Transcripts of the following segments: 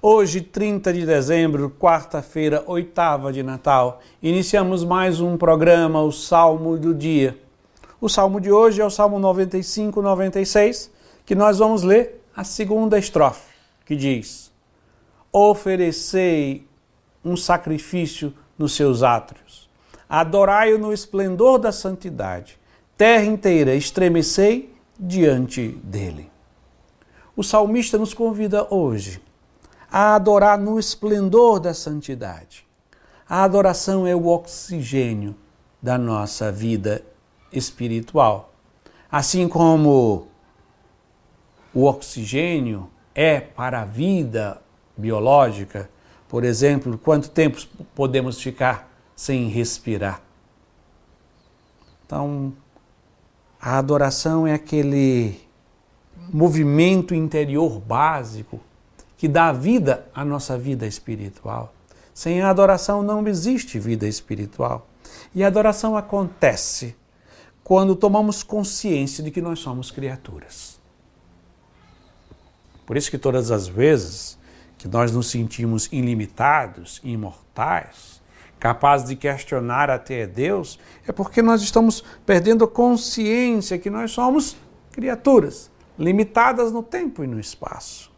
Hoje, 30 de dezembro, quarta-feira, oitava de Natal, iniciamos mais um programa, o Salmo do Dia. O salmo de hoje é o Salmo 95, 96, que nós vamos ler a segunda estrofe, que diz: Oferecei um sacrifício nos seus átrios, adorai-o no esplendor da santidade, terra inteira estremecei diante dele. O salmista nos convida hoje a adorar no esplendor da santidade. A adoração é o oxigênio da nossa vida espiritual. Assim como o oxigênio é para a vida biológica, por exemplo, quanto tempo podemos ficar sem respirar? Então, a adoração é aquele movimento interior básico que dá vida à nossa vida espiritual. Sem a adoração não existe vida espiritual. E a adoração acontece quando tomamos consciência de que nós somos criaturas. Por isso que todas as vezes que nós nos sentimos ilimitados, imortais, capazes de questionar até Deus, é porque nós estamos perdendo consciência que nós somos criaturas, limitadas no tempo e no espaço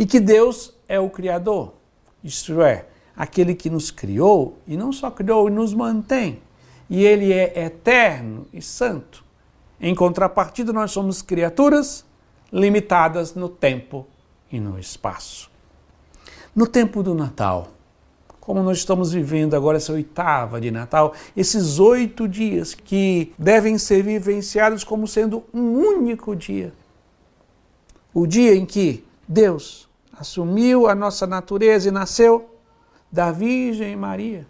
e que Deus é o Criador, isto é, aquele que nos criou e não só criou e nos mantém, e Ele é eterno e santo. Em contrapartida, nós somos criaturas limitadas no tempo e no espaço. No tempo do Natal, como nós estamos vivendo agora essa oitava de Natal, esses oito dias que devem ser vivenciados como sendo um único dia. O dia em que Deus assumiu a nossa natureza e nasceu da Virgem Maria.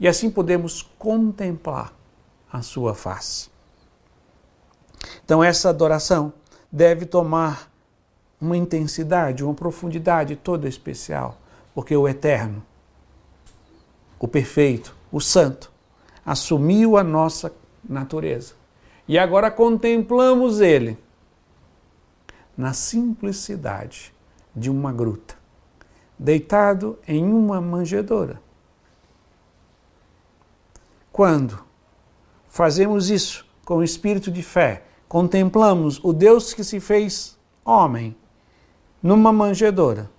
E assim podemos contemplar a sua face. Então, essa adoração deve tomar uma intensidade, uma profundidade toda especial, porque o Eterno, o Perfeito, o Santo, assumiu a nossa natureza. E agora contemplamos Ele na simplicidade de uma gruta, deitado em uma manjedoura. Quando fazemos isso com o espírito de fé, contemplamos o Deus que se fez homem numa manjedoura,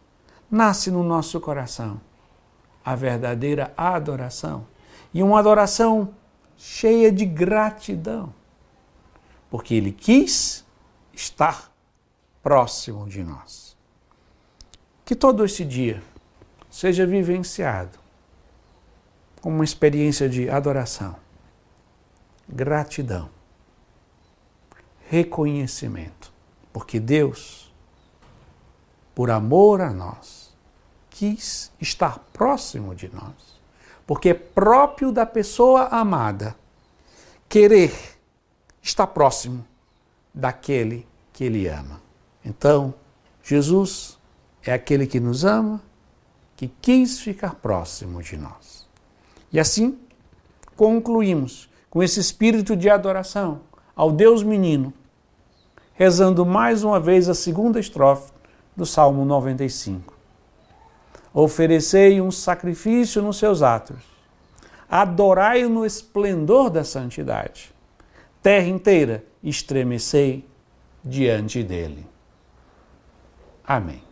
nasce no nosso coração a verdadeira adoração e uma adoração cheia de gratidão, porque Ele quis estar próximo de nós. Que todo esse dia seja vivenciado como uma experiência de adoração, gratidão, reconhecimento, porque Deus, por amor a nós, quis estar próximo de nós, porque é próprio da pessoa amada querer estar próximo daquele que ele ama. Então, Jesus é aquele que nos ama, que quis ficar próximo de nós. E assim, concluímos com esse espírito de adoração ao Deus menino, rezando mais uma vez a segunda estrofe do Salmo 95. Oferecei um sacrifício nos seus atos, adorai-o no esplendor da santidade. Terra inteira estremecei diante dele. Amém.